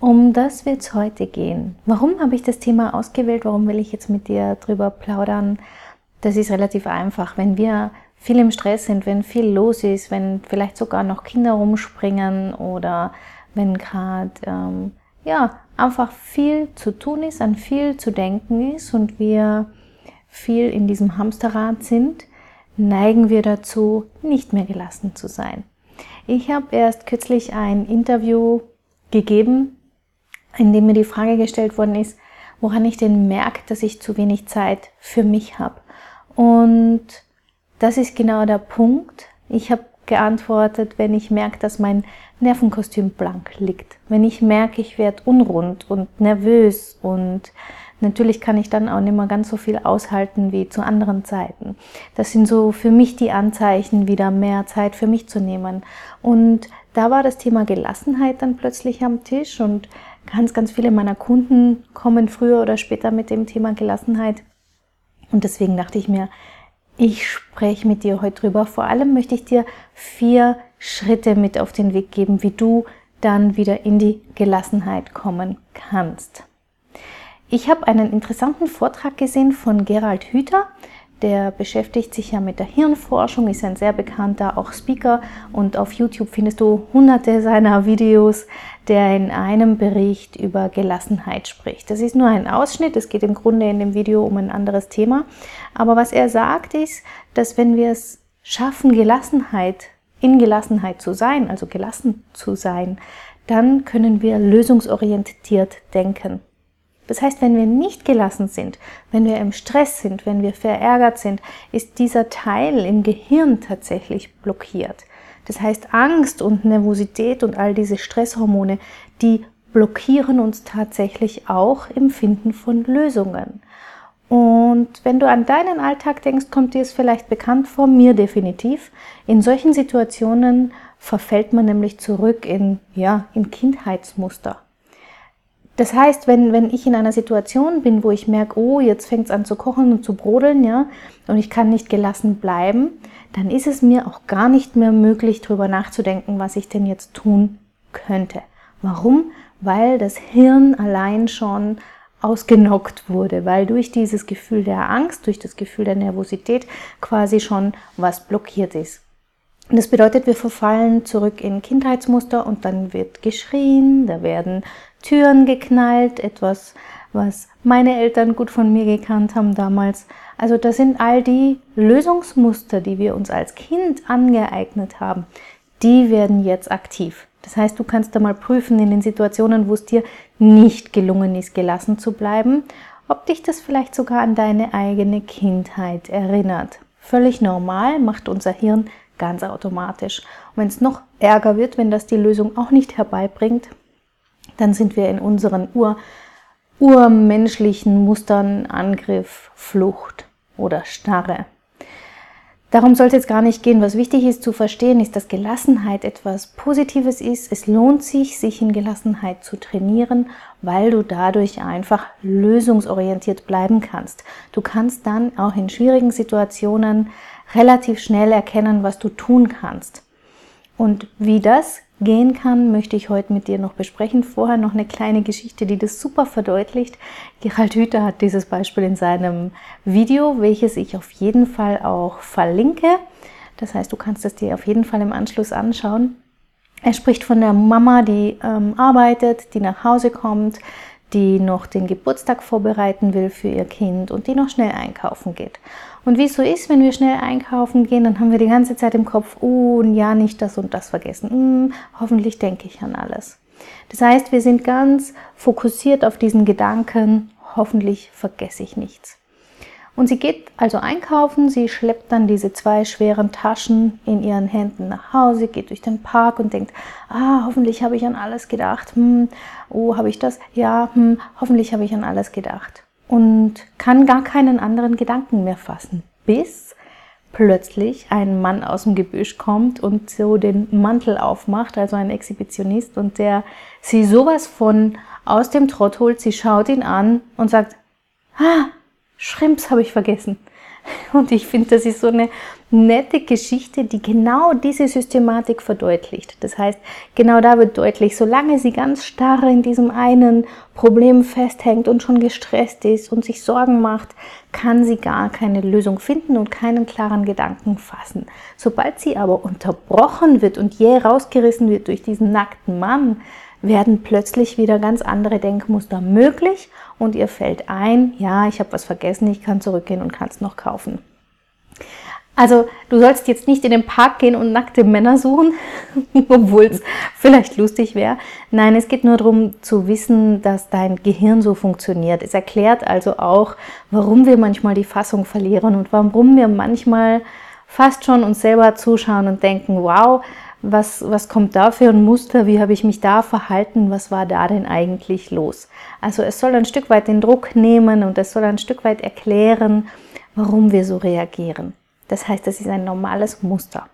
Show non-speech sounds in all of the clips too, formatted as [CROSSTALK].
Um das wird es heute gehen. Warum habe ich das Thema ausgewählt? Warum will ich jetzt mit dir drüber plaudern? Das ist relativ einfach. Wenn wir viel im Stress sind, wenn viel los ist, wenn vielleicht sogar noch Kinder rumspringen oder wenn gerade ähm, ja einfach viel zu tun ist, an viel zu denken ist und wir viel in diesem Hamsterrad sind, neigen wir dazu, nicht mehr gelassen zu sein. Ich habe erst kürzlich ein Interview gegeben in dem mir die Frage gestellt worden ist, woran ich denn merke, dass ich zu wenig Zeit für mich habe. Und das ist genau der Punkt. Ich habe geantwortet, wenn ich merke, dass mein Nervenkostüm blank liegt. Wenn ich merke, ich werde unrund und nervös und natürlich kann ich dann auch nicht mehr ganz so viel aushalten wie zu anderen Zeiten. Das sind so für mich die Anzeichen, wieder mehr Zeit für mich zu nehmen. Und da war das Thema Gelassenheit dann plötzlich am Tisch und ganz, ganz viele meiner Kunden kommen früher oder später mit dem Thema Gelassenheit. Und deswegen dachte ich mir, ich spreche mit dir heute drüber. Vor allem möchte ich dir vier Schritte mit auf den Weg geben, wie du dann wieder in die Gelassenheit kommen kannst. Ich habe einen interessanten Vortrag gesehen von Gerald Hüther der beschäftigt sich ja mit der Hirnforschung, ist ein sehr bekannter auch Speaker und auf YouTube findest du hunderte seiner Videos, der in einem Bericht über Gelassenheit spricht. Das ist nur ein Ausschnitt, es geht im Grunde in dem Video um ein anderes Thema. Aber was er sagt ist, dass wenn wir es schaffen, Gelassenheit, in Gelassenheit zu sein, also gelassen zu sein, dann können wir lösungsorientiert denken. Das heißt, wenn wir nicht gelassen sind, wenn wir im Stress sind, wenn wir verärgert sind, ist dieser Teil im Gehirn tatsächlich blockiert. Das heißt, Angst und Nervosität und all diese Stresshormone, die blockieren uns tatsächlich auch im Finden von Lösungen. Und wenn du an deinen Alltag denkst, kommt dir es vielleicht bekannt vor, mir definitiv. In solchen Situationen verfällt man nämlich zurück in, ja, in Kindheitsmuster. Das heißt, wenn, wenn ich in einer Situation bin, wo ich merke, oh, jetzt fängt es an zu kochen und zu brodeln, ja, und ich kann nicht gelassen bleiben, dann ist es mir auch gar nicht mehr möglich, darüber nachzudenken, was ich denn jetzt tun könnte. Warum? Weil das Hirn allein schon ausgenockt wurde, weil durch dieses Gefühl der Angst, durch das Gefühl der Nervosität quasi schon was blockiert ist. Das bedeutet, wir verfallen zurück in Kindheitsmuster und dann wird geschrien, da werden Türen geknallt, etwas, was meine Eltern gut von mir gekannt haben damals. Also das sind all die Lösungsmuster, die wir uns als Kind angeeignet haben, die werden jetzt aktiv. Das heißt, du kannst da mal prüfen in den Situationen, wo es dir nicht gelungen ist, gelassen zu bleiben, ob dich das vielleicht sogar an deine eigene Kindheit erinnert. Völlig normal macht unser Hirn ganz automatisch. Und wenn es noch ärger wird, wenn das die Lösung auch nicht herbeibringt, dann sind wir in unseren ur, urmenschlichen Mustern Angriff, Flucht oder Starre. Darum soll es jetzt gar nicht gehen. Was wichtig ist zu verstehen, ist, dass Gelassenheit etwas Positives ist. Es lohnt sich, sich in Gelassenheit zu trainieren, weil du dadurch einfach lösungsorientiert bleiben kannst. Du kannst dann auch in schwierigen Situationen relativ schnell erkennen, was du tun kannst. Und wie das gehen kann, möchte ich heute mit dir noch besprechen. Vorher noch eine kleine Geschichte, die das super verdeutlicht. Gerald Hüther hat dieses Beispiel in seinem Video, welches ich auf jeden Fall auch verlinke. Das heißt, du kannst es dir auf jeden Fall im Anschluss anschauen. Er spricht von der Mama, die ähm, arbeitet, die nach Hause kommt, die noch den Geburtstag vorbereiten will für ihr Kind und die noch schnell einkaufen geht. Und wie es so ist, wenn wir schnell einkaufen gehen, dann haben wir die ganze Zeit im Kopf, oh, ja, nicht das und das vergessen. Hm, hoffentlich denke ich an alles. Das heißt, wir sind ganz fokussiert auf diesen Gedanken, hoffentlich vergesse ich nichts. Und sie geht also einkaufen, sie schleppt dann diese zwei schweren Taschen in ihren Händen nach Hause, geht durch den Park und denkt, ah, hoffentlich habe ich an alles gedacht. Hm, oh, habe ich das? Ja, hm, hoffentlich habe ich an alles gedacht. und kann gar keinen anderen Gedanken mehr fassen, bis plötzlich ein Mann aus dem Gebüsch kommt und so den Mantel aufmacht, also ein Exhibitionist, und der sie sowas von aus dem Trott holt, sie schaut ihn an und sagt, ah, Shrimps habe ich vergessen. [LAUGHS] Und ich finde, das ist so eine nette Geschichte, die genau diese Systematik verdeutlicht. Das heißt, genau da wird deutlich, solange sie ganz starr in diesem einen Problem festhängt und schon gestresst ist und sich Sorgen macht, kann sie gar keine Lösung finden und keinen klaren Gedanken fassen. Sobald sie aber unterbrochen wird und jäh rausgerissen wird durch diesen nackten Mann, werden plötzlich wieder ganz andere Denkmuster möglich und ihr fällt ein, ja, ich habe was vergessen, ich kann zurückgehen und kann es noch kaufen. Also du sollst jetzt nicht in den Park gehen und nackte Männer suchen, [LAUGHS] obwohl es vielleicht lustig wäre. Nein, es geht nur darum zu wissen, dass dein Gehirn so funktioniert. Es erklärt also auch, warum wir manchmal die Fassung verlieren und warum wir manchmal fast schon uns selber zuschauen und denken, wow, was, was kommt da für ein Muster, wie habe ich mich da verhalten, was war da denn eigentlich los. Also es soll ein Stück weit den Druck nehmen und es soll ein Stück weit erklären, warum wir so reagieren. Das heißt, das ist ein normales Muster.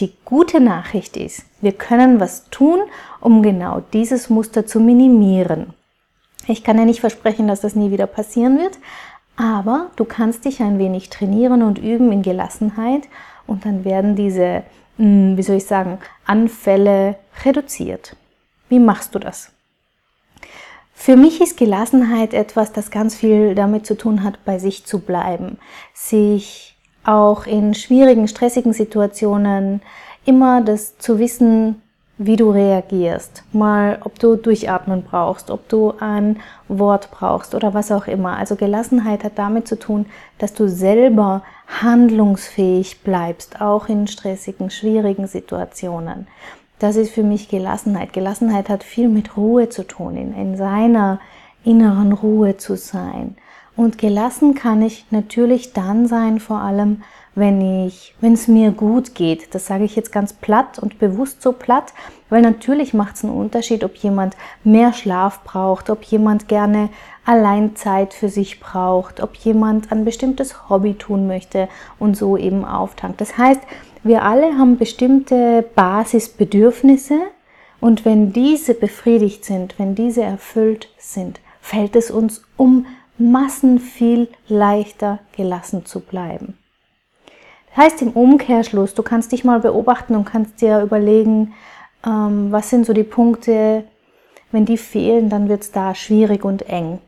Die gute Nachricht ist, wir können was tun, um genau dieses Muster zu minimieren. Ich kann ja nicht versprechen, dass das nie wieder passieren wird, aber du kannst dich ein wenig trainieren und üben in Gelassenheit und dann werden diese, wie soll ich sagen, Anfälle reduziert. Wie machst du das? Für mich ist Gelassenheit etwas, das ganz viel damit zu tun hat, bei sich zu bleiben, sich auch in schwierigen, stressigen Situationen immer das zu wissen, wie du reagierst. Mal, ob du durchatmen brauchst, ob du ein Wort brauchst oder was auch immer. Also Gelassenheit hat damit zu tun, dass du selber handlungsfähig bleibst, auch in stressigen, schwierigen Situationen. Das ist für mich Gelassenheit. Gelassenheit hat viel mit Ruhe zu tun, in, in seiner inneren Ruhe zu sein. Und gelassen kann ich natürlich dann sein, vor allem wenn ich, wenn es mir gut geht. Das sage ich jetzt ganz platt und bewusst so platt, weil natürlich macht es einen Unterschied, ob jemand mehr Schlaf braucht, ob jemand gerne allein Zeit für sich braucht, ob jemand ein bestimmtes Hobby tun möchte und so eben auftankt. Das heißt, wir alle haben bestimmte Basisbedürfnisse und wenn diese befriedigt sind, wenn diese erfüllt sind, fällt es uns um Massen viel leichter gelassen zu bleiben. Das heißt im Umkehrschluss, du kannst dich mal beobachten und kannst dir überlegen, ähm, was sind so die Punkte, wenn die fehlen, dann wird es da schwierig und eng.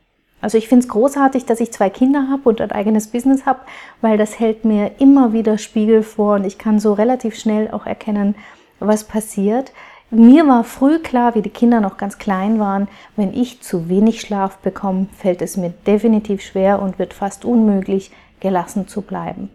Also ich finde es großartig, dass ich zwei Kinder habe und ein eigenes Business habe, weil das hält mir immer wieder Spiegel vor und ich kann so relativ schnell auch erkennen, was passiert. Mir war früh klar, wie die Kinder noch ganz klein waren, wenn ich zu wenig Schlaf bekomme, fällt es mir definitiv schwer und wird fast unmöglich, gelassen zu bleiben.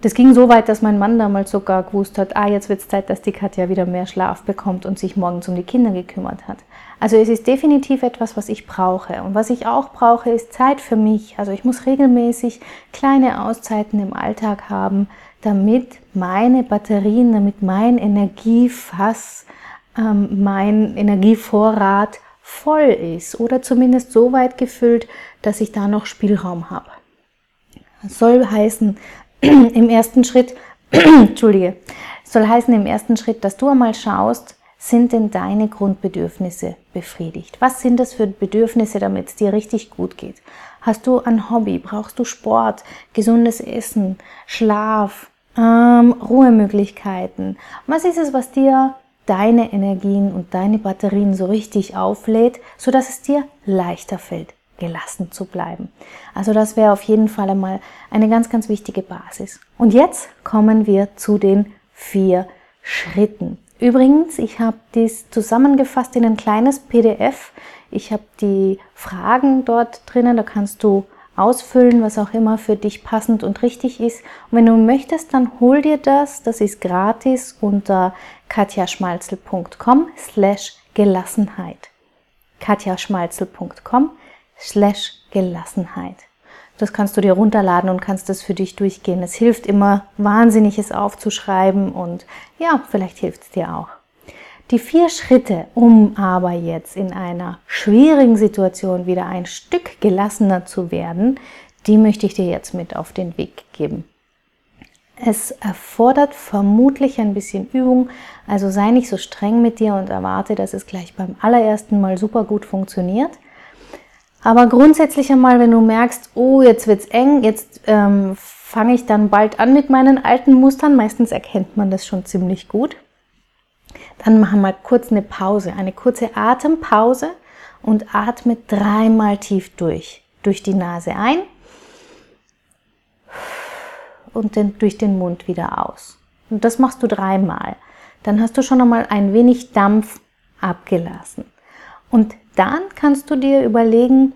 Das ging so weit, dass mein Mann damals sogar gewusst hat, ah, jetzt wird es Zeit, dass die Katja wieder mehr Schlaf bekommt und sich morgens um die Kinder gekümmert hat. Also es ist definitiv etwas, was ich brauche. Und was ich auch brauche, ist Zeit für mich. Also ich muss regelmäßig kleine Auszeiten im Alltag haben, damit meine Batterien, damit mein Energiefass, ähm, mein Energievorrat voll ist oder zumindest so weit gefüllt, dass ich da noch Spielraum habe. Soll heißen, [CLEARS THROAT] im ersten Schritt, [CLEARS THROAT] Entschuldige, soll heißen im ersten Schritt, dass du einmal schaust, sind denn deine Grundbedürfnisse befriedigt? Was sind das für Bedürfnisse, damit es dir richtig gut geht? Hast du ein Hobby? Brauchst du Sport, gesundes Essen, Schlaf, ähm, Ruhemöglichkeiten. Was ist es, was dir deine Energien und deine Batterien so richtig auflädt, so dass es dir leichter fällt, gelassen zu bleiben. Also das wäre auf jeden Fall einmal eine ganz, ganz wichtige Basis. Und jetzt kommen wir zu den vier Schritten. Übrigens, ich habe dies zusammengefasst in ein kleines PDF. Ich habe die Fragen dort drinnen, da kannst du ausfüllen, was auch immer für dich passend und richtig ist. Und wenn du möchtest, dann hol dir das. Das ist gratis unter katjaschmalzel.com slash Gelassenheit. katjaschmalzel.com slash Gelassenheit. Das kannst du dir runterladen und kannst das für dich durchgehen. Es hilft immer wahnsinnig, es aufzuschreiben und ja, vielleicht hilft es dir auch. Die vier Schritte, um aber jetzt in einer schwierigen Situation wieder ein Stück gelassener zu werden, die möchte ich dir jetzt mit auf den Weg geben. Es erfordert vermutlich ein bisschen Übung, also sei nicht so streng mit dir und erwarte, dass es gleich beim allerersten Mal super gut funktioniert. Aber grundsätzlich einmal, wenn du merkst, oh, jetzt wird's eng, jetzt ähm, fange ich dann bald an mit meinen alten Mustern, meistens erkennt man das schon ziemlich gut, dann machen wir kurz eine Pause, eine kurze Atempause und atme dreimal tief durch. Durch die Nase ein und den, durch den Mund wieder aus. Und das machst du dreimal. Dann hast du schon einmal ein wenig Dampf abgelassen. Und dann kannst du dir überlegen,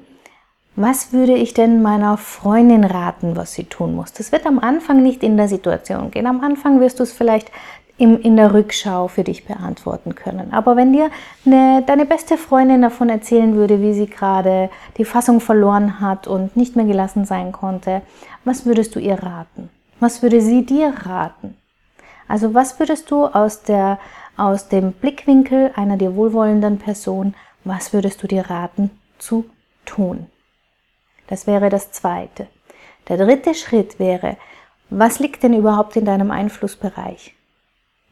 was würde ich denn meiner Freundin raten, was sie tun muss? Das wird am Anfang nicht in der Situation gehen. Am Anfang wirst du es vielleicht im, in der Rückschau für dich beantworten können. Aber wenn dir eine, deine beste Freundin davon erzählen würde, wie sie gerade die Fassung verloren hat und nicht mehr gelassen sein konnte, was würdest du ihr raten? Was würde sie dir raten? Also was würdest du aus, der, aus dem Blickwinkel einer dir wohlwollenden Person, was würdest du dir raten zu tun? Das wäre das zweite. Der dritte Schritt wäre, was liegt denn überhaupt in deinem Einflussbereich?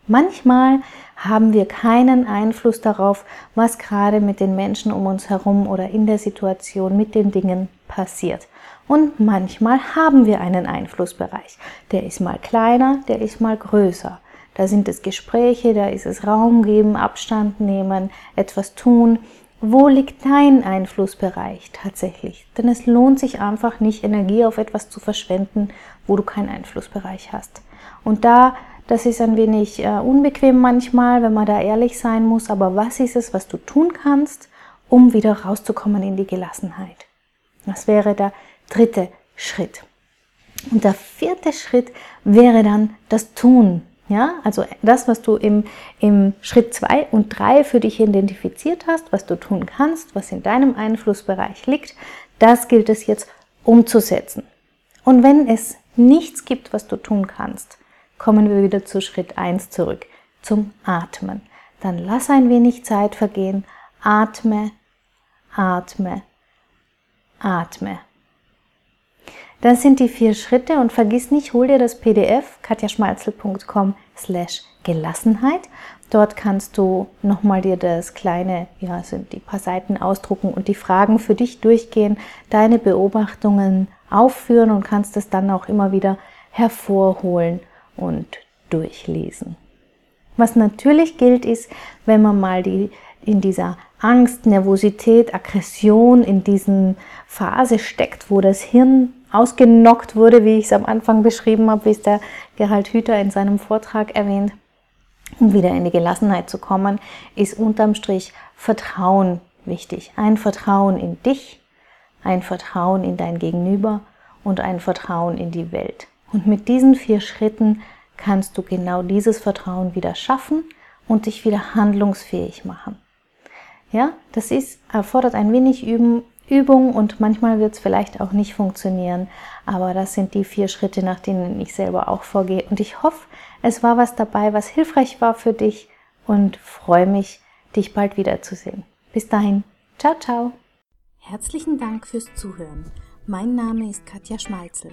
Manchmal haben wir keinen Einfluss darauf, was gerade mit den Menschen um uns herum oder in der Situation mit den Dingen passiert. Und manchmal haben wir einen Einflussbereich. Der ist mal kleiner, der ist mal größer. Da sind es Gespräche, da ist es Raum geben, Abstand nehmen, etwas tun. Wo liegt dein Einflussbereich tatsächlich? Denn es lohnt sich einfach nicht, Energie auf etwas zu verschwenden, wo du keinen Einflussbereich hast. Und da, das ist ein wenig äh, unbequem manchmal, wenn man da ehrlich sein muss, aber was ist es, was du tun kannst, um wieder rauszukommen in die Gelassenheit? Das wäre der dritte Schritt. Und der vierte Schritt wäre dann das Tun. Ja, also das, was du im, im Schritt zwei und drei für dich identifiziert hast, was du tun kannst, was in deinem Einflussbereich liegt, das gilt es jetzt umzusetzen. Und wenn es nichts gibt, was du tun kannst, kommen wir wieder zu Schritt eins zurück, zum Atmen. Dann lass ein wenig Zeit vergehen, atme, atme, atme. Das sind die vier Schritte und vergiss nicht, hol dir das PDF katjaschmalzel.com slash Gelassenheit. Dort kannst du nochmal dir das kleine, ja, sind die paar Seiten ausdrucken und die Fragen für dich durchgehen, deine Beobachtungen aufführen und kannst es dann auch immer wieder hervorholen und durchlesen. Was natürlich gilt ist, wenn man mal die in dieser Angst, Nervosität, Aggression, in diesen Phase steckt, wo das Hirn ausgenockt wurde, wie ich es am Anfang beschrieben habe, wie es der Gerald Hüther in seinem Vortrag erwähnt, um wieder in die Gelassenheit zu kommen, ist unterm Strich Vertrauen wichtig. Ein Vertrauen in dich, ein Vertrauen in dein Gegenüber und ein Vertrauen in die Welt. Und mit diesen vier Schritten kannst du genau dieses Vertrauen wieder schaffen und dich wieder handlungsfähig machen. Ja, das ist, erfordert ein wenig Üben, Übung und manchmal wird es vielleicht auch nicht funktionieren, aber das sind die vier Schritte, nach denen ich selber auch vorgehe. Und ich hoffe, es war was dabei, was hilfreich war für dich und freue mich, dich bald wiederzusehen. Bis dahin, ciao, ciao. Herzlichen Dank fürs Zuhören. Mein Name ist Katja Schmalzel.